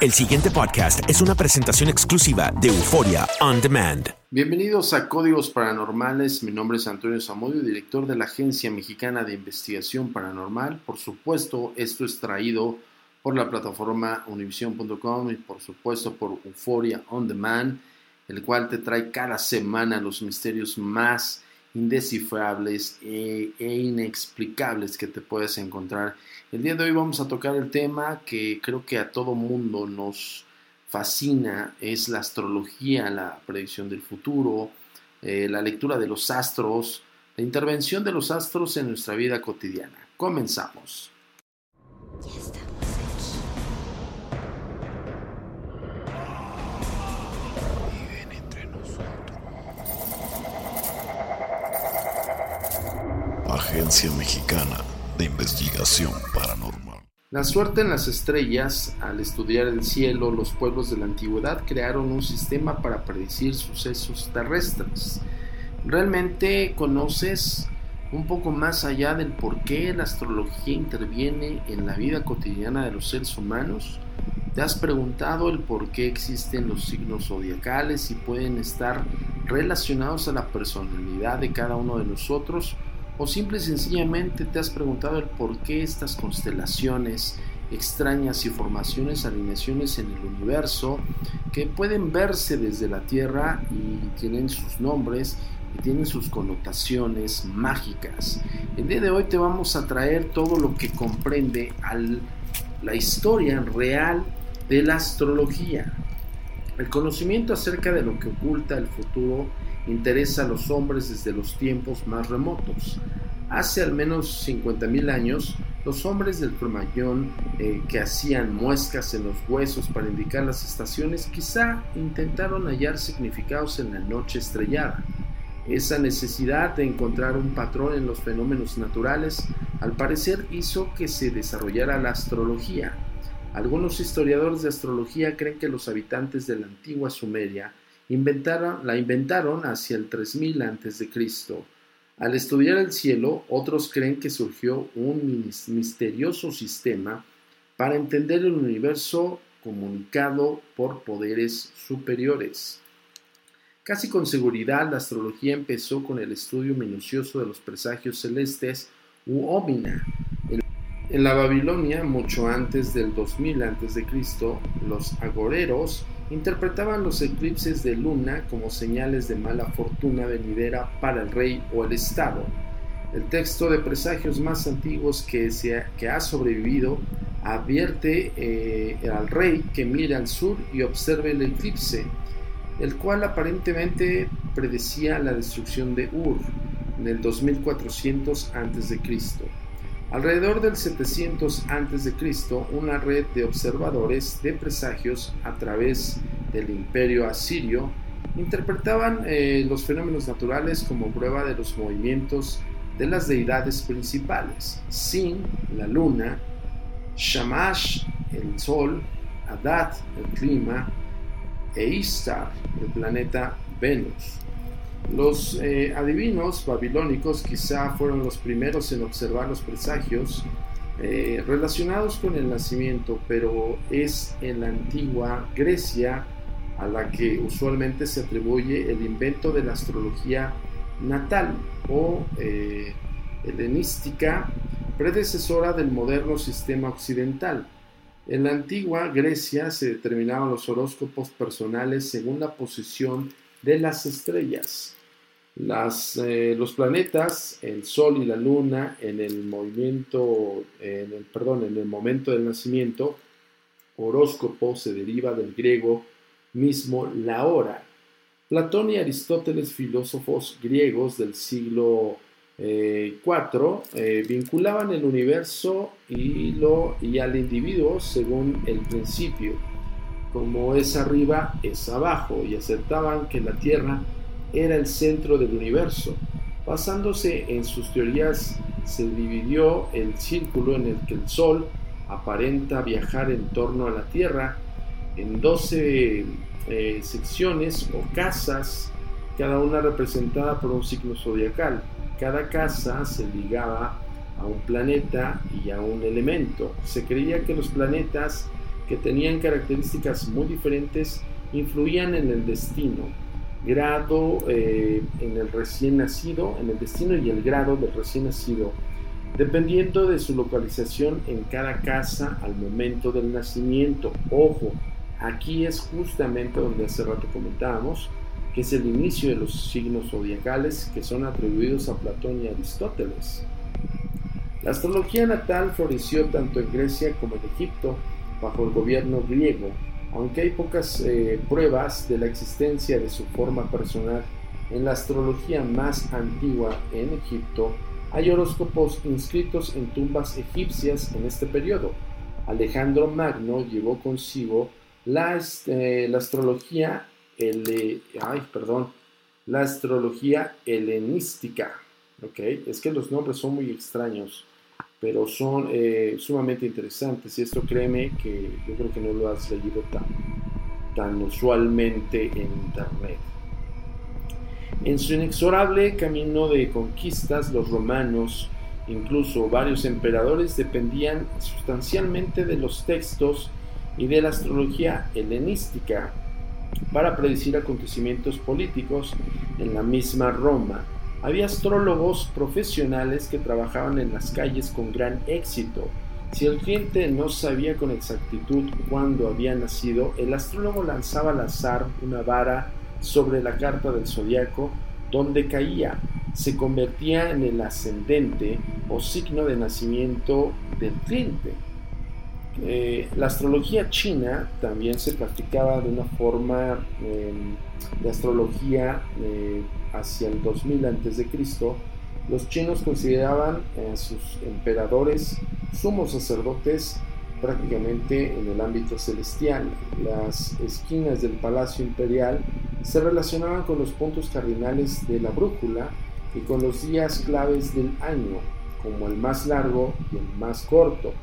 El siguiente podcast es una presentación exclusiva de Euforia On Demand. Bienvenidos a Códigos Paranormales. Mi nombre es Antonio Zamudio, director de la Agencia Mexicana de Investigación Paranormal. Por supuesto, esto es traído por la plataforma univision.com y por supuesto por Euphoria On Demand, el cual te trae cada semana los misterios más indescifrables e, e, inexplicables que te puedes encontrar. El día de hoy vamos a tocar el tema que creo que a todo mundo nos fascina, es la astrología, la predicción del futuro, eh, la lectura de los astros, la intervención de los astros en nuestra vida cotidiana. Comenzamos. Agencia Mexicana de Investigación Paranormal. La suerte en las estrellas, al estudiar el cielo, los pueblos de la antigüedad crearon un sistema para predecir sucesos terrestres. ¿Realmente conoces un poco más allá del por qué la astrología interviene en la vida cotidiana de los seres humanos? ¿Te has preguntado el por qué existen los signos zodiacales y pueden estar relacionados a la personalidad de cada uno de nosotros? ¿O simple y sencillamente te has preguntado el por qué estas constelaciones extrañas y formaciones, alineaciones en el universo que pueden verse desde la Tierra y tienen sus nombres y tienen sus connotaciones mágicas? El día de hoy te vamos a traer todo lo que comprende la historia real de la astrología. El conocimiento acerca de lo que oculta el futuro interesa a los hombres desde los tiempos más remotos. Hace al menos 50.000 años, los hombres del Cromañón eh, que hacían muescas en los huesos para indicar las estaciones quizá intentaron hallar significados en la noche estrellada. Esa necesidad de encontrar un patrón en los fenómenos naturales al parecer hizo que se desarrollara la astrología. Algunos historiadores de astrología creen que los habitantes de la antigua Sumeria la inventaron hacia el 3000 a.C. Al estudiar el cielo, otros creen que surgió un misterioso sistema para entender el universo comunicado por poderes superiores. Casi con seguridad, la astrología empezó con el estudio minucioso de los presagios celestes u omina. En la Babilonia, mucho antes del 2000 a.C., los agoreros interpretaban los eclipses de luna como señales de mala fortuna venidera para el rey o el Estado. El texto de presagios más antiguos que, se ha, que ha sobrevivido advierte eh, al rey que mire al sur y observe el eclipse, el cual aparentemente predecía la destrucción de Ur en el 2400 a.C. Alrededor del 700 a.C., una red de observadores de presagios a través del imperio asirio interpretaban eh, los fenómenos naturales como prueba de los movimientos de las deidades principales, Sin, la luna, Shamash, el sol, Adat, el clima, e Istar, el planeta Venus. Los eh, adivinos babilónicos quizá fueron los primeros en observar los presagios eh, relacionados con el nacimiento, pero es en la antigua Grecia a la que usualmente se atribuye el invento de la astrología natal o eh, helenística, predecesora del moderno sistema occidental. En la antigua Grecia se determinaban los horóscopos personales según la posición de las estrellas. Eh, los planetas, el Sol y la Luna, en el movimiento, en el, perdón, en el momento del nacimiento, horóscopo se deriva del griego mismo la hora. Platón y Aristóteles, filósofos griegos del siglo IV, eh, eh, vinculaban el universo y, lo, y al individuo según el principio. Como es arriba, es abajo, y aceptaban que la Tierra era el centro del universo. Basándose en sus teorías, se dividió el círculo en el que el Sol aparenta viajar en torno a la Tierra en 12 eh, secciones o casas, cada una representada por un signo zodiacal. Cada casa se ligaba a un planeta y a un elemento. Se creía que los planetas, que tenían características muy diferentes, influían en el destino, grado eh, en el recién nacido, en el destino y el grado del recién nacido, dependiendo de su localización en cada casa al momento del nacimiento. Ojo, aquí es justamente donde hace rato comentábamos, que es el inicio de los signos zodiacales que son atribuidos a Platón y Aristóteles. La astrología natal floreció tanto en Grecia como en Egipto bajo el gobierno griego aunque hay pocas eh, pruebas de la existencia de su forma personal, en la astrología más antigua en Egipto hay horóscopos inscritos en tumbas egipcias en este periodo. Alejandro Magno llevó consigo la, este, la astrología ay, perdón, la astrología helenística. ¿okay? Es que los nombres son muy extraños pero son eh, sumamente interesantes y esto créeme que yo creo que no lo has leído tan, tan usualmente en internet. En su inexorable camino de conquistas, los romanos, incluso varios emperadores, dependían sustancialmente de los textos y de la astrología helenística para predecir acontecimientos políticos en la misma Roma había astrólogos profesionales que trabajaban en las calles con gran éxito. Si el cliente no sabía con exactitud cuándo había nacido, el astrólogo lanzaba al azar una vara sobre la carta del zodiaco donde caía. Se convertía en el ascendente o signo de nacimiento del cliente. Eh, la astrología china también se practicaba de una forma em, de astrología eh, hacia el 2000 a.C., los chinos consideraban a sus emperadores sumos sacerdotes prácticamente en el ámbito celestial. Las esquinas del palacio imperial se relacionaban con los puntos cardinales de la brújula y con los días claves del año, como el más largo y el más corto.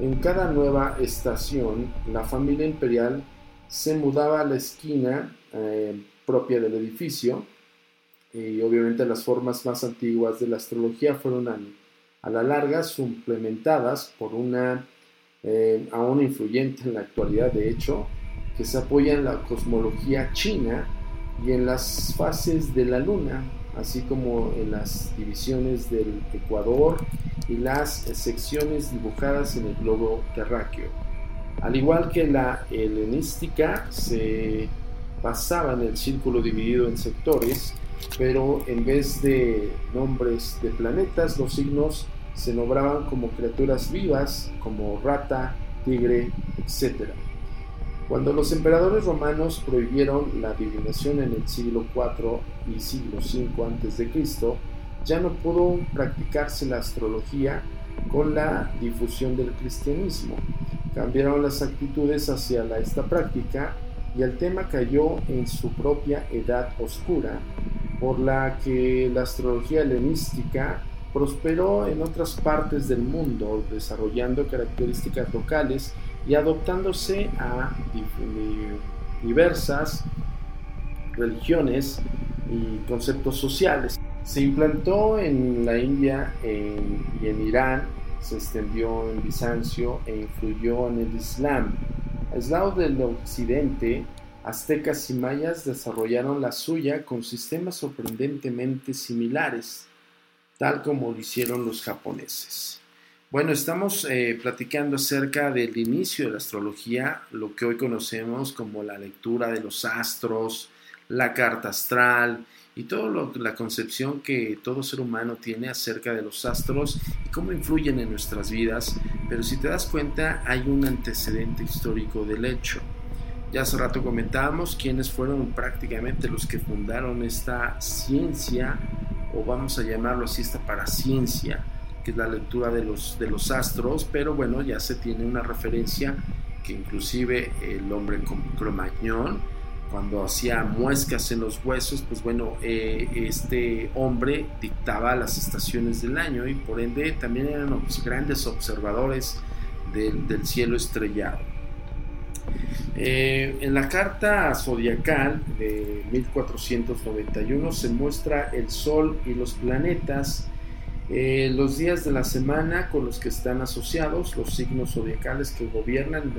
En cada nueva estación, la familia imperial se mudaba a la esquina eh, propia del edificio y obviamente las formas más antiguas de la astrología fueron a, la larga suplementadas por una eh, aún influyente en la actualidad de hecho que se apoya en la cosmología china y en las fases de la luna así como en las divisiones del ecuador y las secciones dibujadas en el globo terráqueo al igual que la helenística se basaba en el círculo dividido en sectores pero en vez de nombres de planetas, los signos se nombraban como criaturas vivas, como rata, tigre, etc. Cuando los emperadores romanos prohibieron la adivinación en el siglo IV y siglo V a.C., ya no pudo practicarse la astrología con la difusión del cristianismo. Cambiaron las actitudes hacia esta práctica y el tema cayó en su propia edad oscura, por la que la astrología helenística prosperó en otras partes del mundo, desarrollando características locales y adoptándose a diversas religiones y conceptos sociales. Se implantó en la India y en Irán, se extendió en Bizancio e influyó en el Islam. Aislado del occidente, aztecas y mayas desarrollaron la suya con sistemas sorprendentemente similares, tal como lo hicieron los japoneses. Bueno, estamos eh, platicando acerca del inicio de la astrología, lo que hoy conocemos como la lectura de los astros, la carta astral y toda la concepción que todo ser humano tiene acerca de los astros y cómo influyen en nuestras vidas. Pero si te das cuenta, hay un antecedente histórico del hecho. Ya hace rato comentábamos quiénes fueron prácticamente los que fundaron esta ciencia, o vamos a llamarlo así, esta paraciencia que es la lectura de los, de los astros, pero bueno, ya se tiene una referencia que inclusive el hombre con Cromañón, cuando hacía muescas en los huesos, pues bueno, eh, este hombre dictaba las estaciones del año y por ende también eran los grandes observadores del, del cielo estrellado. Eh, en la carta zodiacal de 1491 se muestra el Sol y los planetas eh, los días de la semana con los que están asociados, los signos zodiacales que gobiernan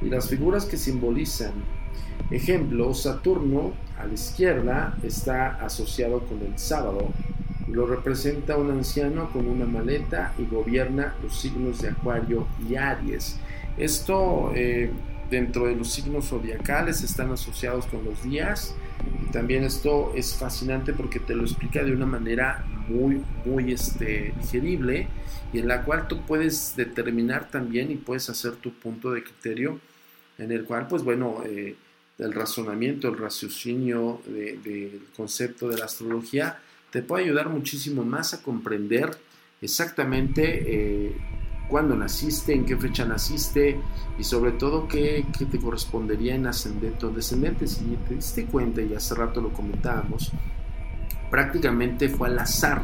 y las figuras que simbolizan. Ejemplo, Saturno a la izquierda está asociado con el sábado, lo representa un anciano con una maleta y gobierna los signos de Acuario y Aries. Esto eh, dentro de los signos zodiacales están asociados con los días y también esto es fascinante porque te lo explica de una manera muy, muy este, digerible y en la cual tú puedes determinar también y puedes hacer tu punto de criterio en el cual, pues bueno, eh, el razonamiento, el raciocinio del concepto de la astrología te puede ayudar muchísimo más a comprender exactamente eh, cuándo naciste, en qué fecha naciste y sobre todo qué, te correspondería en ascendente o descendente. Si te diste cuenta, y hace rato lo comentábamos, prácticamente fue al azar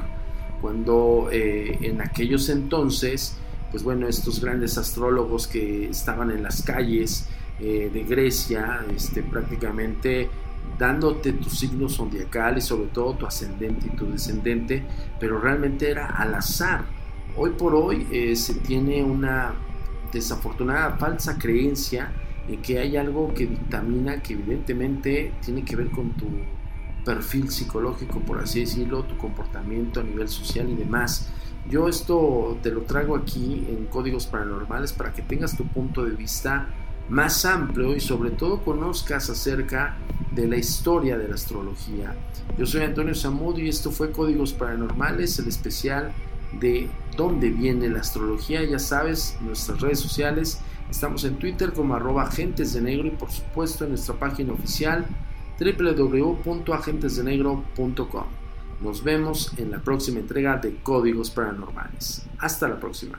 cuando eh, en aquellos entonces, pues bueno, estos grandes astrólogos que estaban en las calles eh, de Grecia, este, prácticamente dándote tus signos zodiacales, sobre todo tu ascendente y tu descendente, pero realmente era al azar. Hoy por hoy eh, se tiene una desafortunada falsa creencia en que hay algo que dictamina que evidentemente tiene que ver con tu perfil psicológico, por así decirlo, tu comportamiento a nivel social y demás. Yo esto te lo traigo aquí en Códigos Paranormales para que tengas tu punto de vista más amplio y sobre todo conozcas acerca de la historia de la astrología. Yo soy Antonio Zamudio y esto fue Códigos Paranormales, el especial de dónde viene la astrología. Ya sabes, nuestras redes sociales, estamos en Twitter como arroba agentes de negro y por supuesto en nuestra página oficial www.agentesdenegro.com. Nos vemos en la próxima entrega de Códigos Paranormales. Hasta la próxima.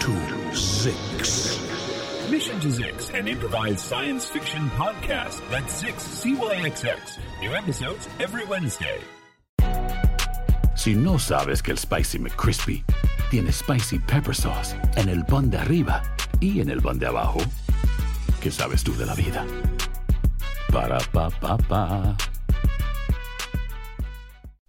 to Zix. Mission to Zix, an improvised science fiction podcast. That's Zix, C-Y-X-X. New episodes every Wednesday. Si no sabes que el Spicy McCrispy tiene Spicy Pepper Sauce en el pan de arriba y en el pan de abajo, ¿qué sabes tú de la vida? Para, pa, pa, pa.